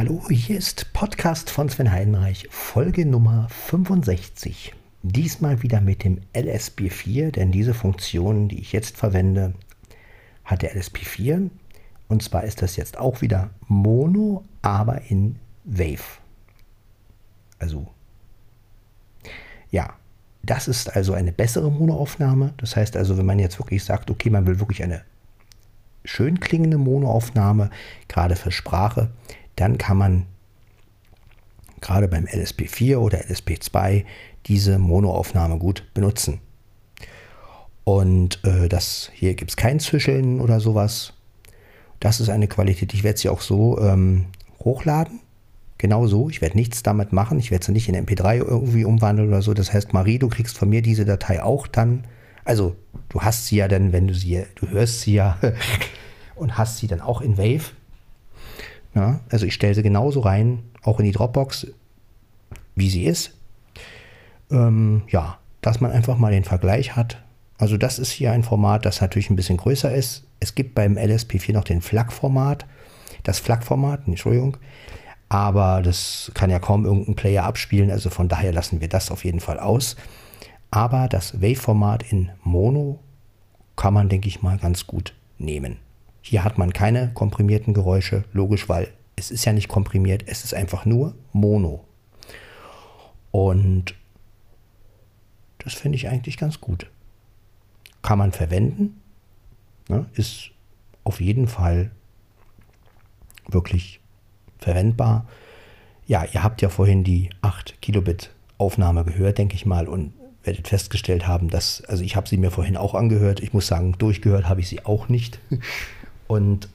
Hallo, hier ist Podcast von Sven Heidenreich, Folge Nummer 65. Diesmal wieder mit dem LSP4, denn diese Funktion, die ich jetzt verwende, hat der LSP4. Und zwar ist das jetzt auch wieder Mono, aber in Wave. Also, ja, das ist also eine bessere Monoaufnahme. Das heißt also, wenn man jetzt wirklich sagt, okay, man will wirklich eine schön klingende Monoaufnahme, gerade für Sprache, dann kann man gerade beim LSP4 oder LSP2 diese Monoaufnahme gut benutzen. Und äh, das hier gibt es kein Zischeln oder sowas. Das ist eine Qualität. Ich werde sie auch so ähm, hochladen. Genau so. Ich werde nichts damit machen. Ich werde sie nicht in MP3 irgendwie umwandeln oder so. Das heißt, Marie, du kriegst von mir diese Datei auch dann. Also, du hast sie ja dann, wenn du sie, du hörst sie ja und hast sie dann auch in Wave. Ja, also ich stelle sie genauso rein, auch in die Dropbox, wie sie ist. Ähm, ja, dass man einfach mal den Vergleich hat. Also das ist hier ein Format, das natürlich ein bisschen größer ist. Es gibt beim LSP4 noch den FLAC-Format. Das FLAC-Format, Entschuldigung. Aber das kann ja kaum irgendein Player abspielen. Also von daher lassen wir das auf jeden Fall aus. Aber das Wave-Format in Mono kann man, denke ich mal, ganz gut nehmen. Hier hat man keine komprimierten Geräusche, logisch, weil es ist ja nicht komprimiert, es ist einfach nur Mono. Und das finde ich eigentlich ganz gut. Kann man verwenden, ne, ist auf jeden Fall wirklich verwendbar. Ja, ihr habt ja vorhin die 8 Kilobit Aufnahme gehört, denke ich mal, und werdet festgestellt haben, dass, also ich habe sie mir vorhin auch angehört. Ich muss sagen, durchgehört habe ich sie auch nicht. Und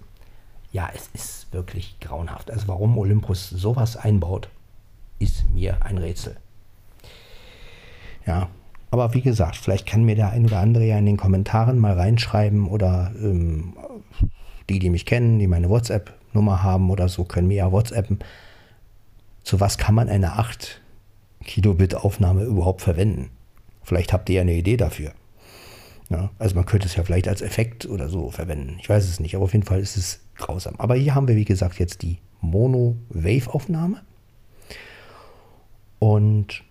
ja, es ist wirklich grauenhaft. Also warum Olympus sowas einbaut, ist mir ein Rätsel. Ja, aber wie gesagt, vielleicht kann mir der ein oder andere ja in den Kommentaren mal reinschreiben oder ähm, die, die mich kennen, die meine WhatsApp-Nummer haben oder so, können mir ja WhatsAppen. Zu was kann man eine 8 Kilobit Aufnahme überhaupt verwenden? Vielleicht habt ihr ja eine Idee dafür. Ja, also man könnte es ja vielleicht als Effekt oder so verwenden. Ich weiß es nicht, aber auf jeden Fall ist es grausam. Aber hier haben wir, wie gesagt, jetzt die Mono-Wave-Aufnahme. Und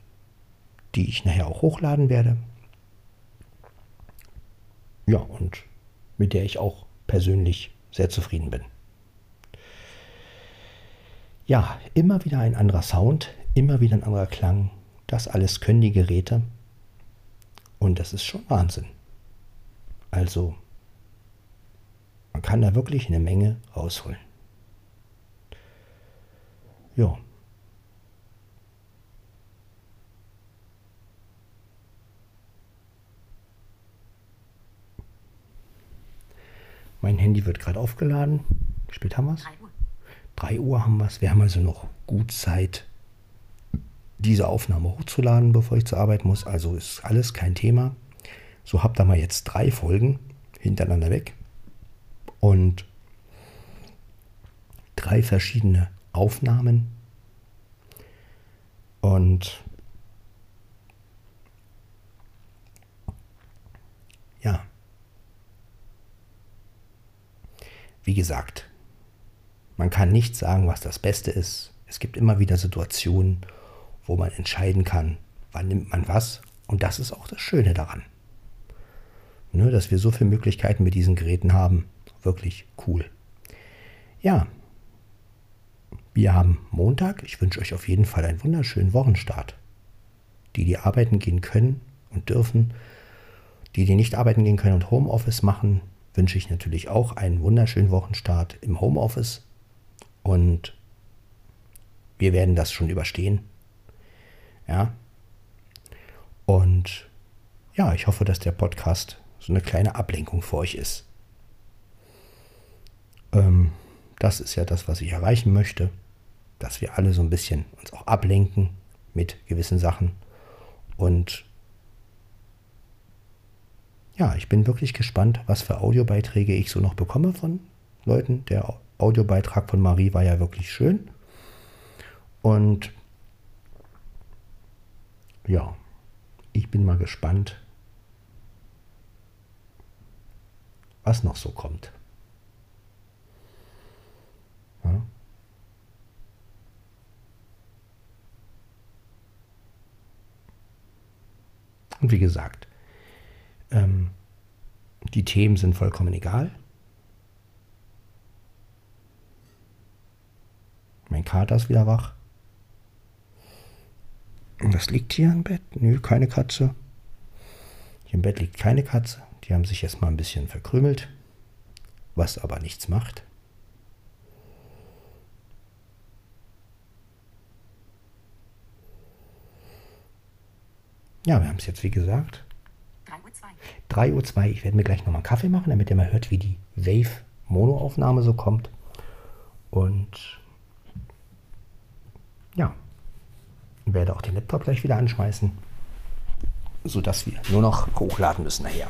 die ich nachher auch hochladen werde. Ja, und mit der ich auch persönlich sehr zufrieden bin. Ja, immer wieder ein anderer Sound, immer wieder ein anderer Klang. Das alles können die Geräte. Und das ist schon Wahnsinn. Also, man kann da wirklich eine Menge rausholen. Ja. Mein Handy wird gerade aufgeladen. Wie spät haben wir es? 3 Uhr. 3 Uhr haben wir es. Wir haben also noch gut Zeit, diese Aufnahme hochzuladen, bevor ich zur Arbeit muss. Also ist alles kein Thema. So habt ihr mal jetzt drei Folgen hintereinander weg und drei verschiedene Aufnahmen. Und ja, wie gesagt, man kann nicht sagen, was das Beste ist. Es gibt immer wieder Situationen, wo man entscheiden kann, wann nimmt man was. Und das ist auch das Schöne daran ne, dass wir so viele Möglichkeiten mit diesen Geräten haben. Wirklich cool. Ja, wir haben Montag. Ich wünsche euch auf jeden Fall einen wunderschönen Wochenstart. Die, die arbeiten gehen können und dürfen, die, die nicht arbeiten gehen können und Homeoffice machen, wünsche ich natürlich auch einen wunderschönen Wochenstart im Homeoffice. Und wir werden das schon überstehen. Ja. Und ja, ich hoffe, dass der Podcast so eine kleine Ablenkung für euch ist. Ähm, das ist ja das, was ich erreichen möchte, dass wir alle so ein bisschen uns auch ablenken mit gewissen Sachen. Und ja, ich bin wirklich gespannt, was für Audiobeiträge ich so noch bekomme von Leuten. Der Audiobeitrag von Marie war ja wirklich schön. Und ja, ich bin mal gespannt, was noch so kommt. Ja? Und wie gesagt, ähm, die Themen sind vollkommen egal. Mein Kater ist wieder wach. Was liegt hier im Bett? Nö, keine Katze. Hier im Bett liegt keine Katze. Die haben sich erstmal ein bisschen verkrümelt, was aber nichts macht. Ja, wir haben es jetzt wie gesagt. 3.02 Uhr. 3.02 Uhr. Ich werde mir gleich nochmal einen Kaffee machen, damit ihr mal hört, wie die Wave-Mono-Aufnahme so kommt. Und ja, werde auch den Laptop gleich wieder anschmeißen, sodass wir nur noch hochladen müssen nachher.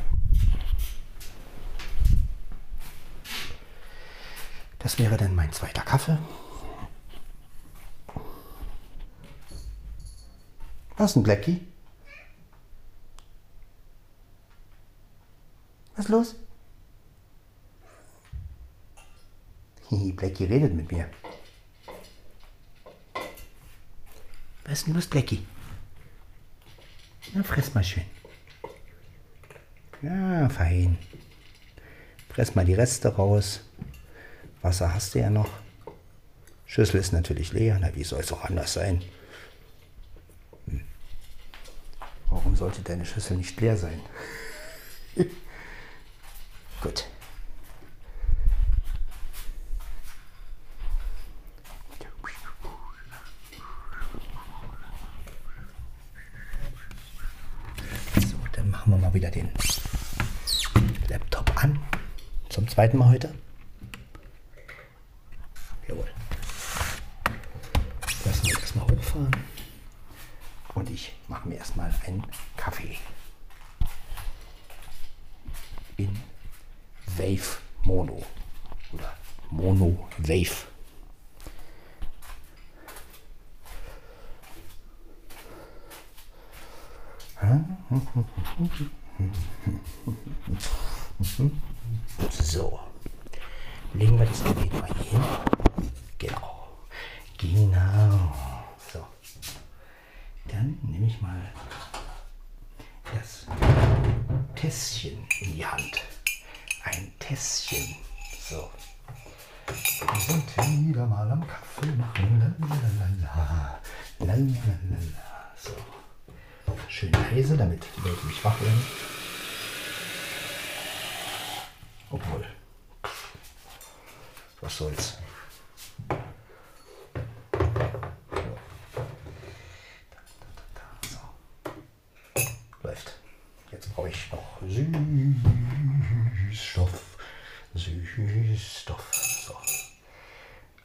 Das wäre dann mein zweiter Kaffee. Was ist ein Blackie? Was ist los? Blackie redet mit mir. Was ist denn los, Blackie? Na, fress mal schön. Ja, fein. Fress mal die Reste raus. Wasser hast du ja noch. Schüssel ist natürlich leer. Na, wie soll es auch anders sein? Hm. Warum sollte deine Schüssel nicht leer sein? Gut. So, dann machen wir mal wieder den Laptop an. Zum zweiten Mal heute. Jawohl. Lassen wir das mal hochfahren. Und ich mache mir erstmal einen Kaffee. In Wave Mono oder Mono Wave. So, legen wir das Gerät mal hier hin. Genau, genau. So, dann nehme ich mal das Tässchen in die Hand ein Tässchen. So. Wir sind wieder mal am Kaffee machen. Lalalala. Lalalala. So. Schön leise, damit die Leute nicht wach werden. Obwohl. Was soll's. So. Läuft. Jetzt brauche ich noch Süßstoff. Süßstoff. So.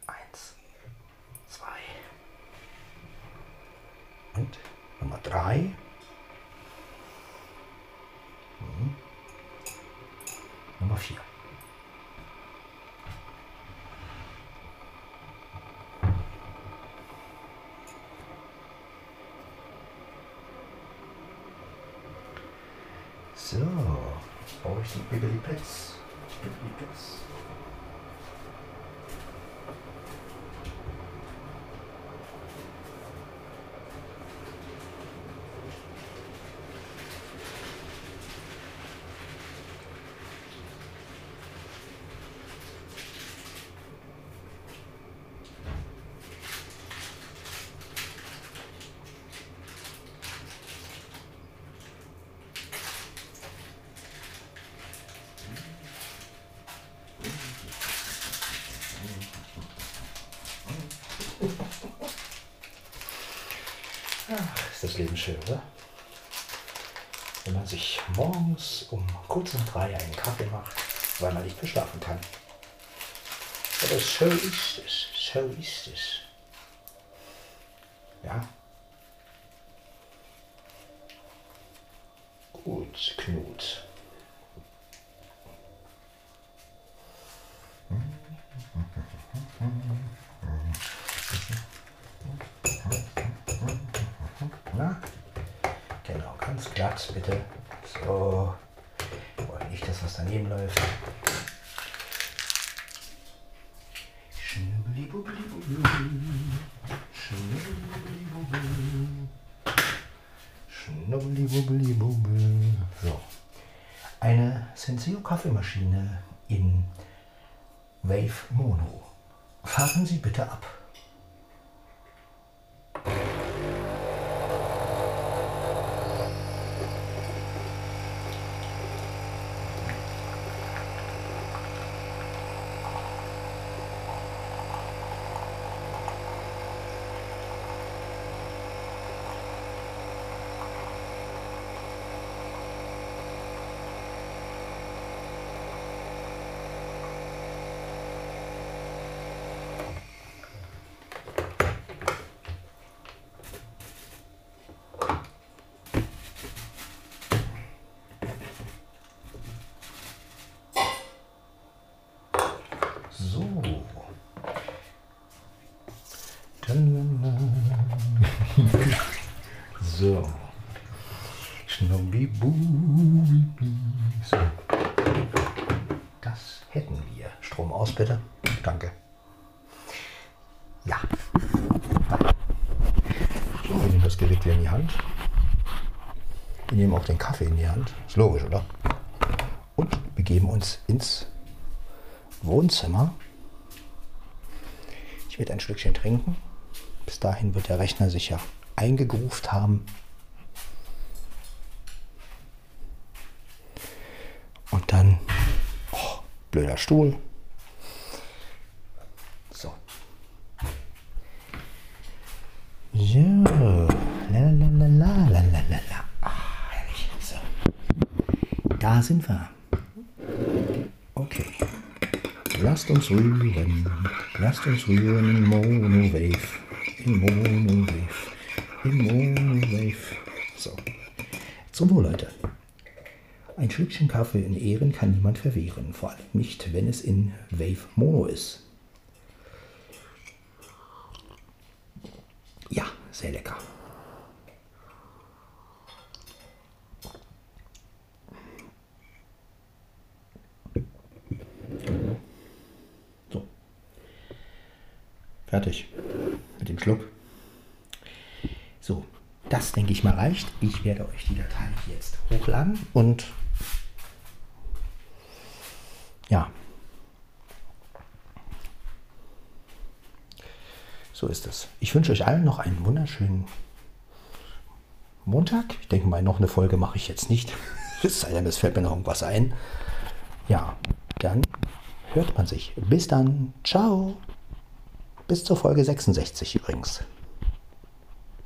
Eins, zwei. Und Nummer drei. So, brauche ich die Bibbly Pets. Bibbly Pets. Ach, ist das Leben schön, oder? Wenn man sich morgens um kurz nach drei einen Kaffee macht, weil man nicht mehr schlafen kann. Aber so ist es, so ist es. Ja. Gut, Knut. Na? Genau, ganz glatt, bitte. So. Wollen nicht, dass was daneben läuft. So. Eine Senseo Kaffeemaschine in Wave Mono. Fahren Sie bitte ab. So. So. So. Das hätten wir. Strom aus, bitte. Danke. Ja. So, wir nehmen das Gerät wieder in die Hand. Wir nehmen auch den Kaffee in die Hand. Ist logisch, oder? Und begeben uns ins Wohnzimmer. Ich werde ein Stückchen trinken. Bis dahin wird der Rechner sich ja eingegruft haben. Und dann, oh, blöder Stuhl. So. So. Lalalala, lalalala. Ah, herrlich. So. Da sind wir. Okay. Lasst uns rühren. Lasst uns rühren in Monowave in Mono-Wave. So, zum Wohl, Leute. Ein Schlückchen Kaffee in Ehren kann niemand verwehren, vor allem nicht, wenn es in Wave Mono ist. Ja, sehr lecker. So. Fertig. Dem Schluck. So, das denke ich mal reicht. Ich werde euch die Datei jetzt hochladen und ja. So ist es. Ich wünsche euch allen noch einen wunderschönen Montag. Ich denke mal, noch eine Folge mache ich jetzt nicht. Es sei denn, es fällt mir noch irgendwas ein. Ja, dann hört man sich. Bis dann. Ciao. Bis zur Folge 66 übrigens.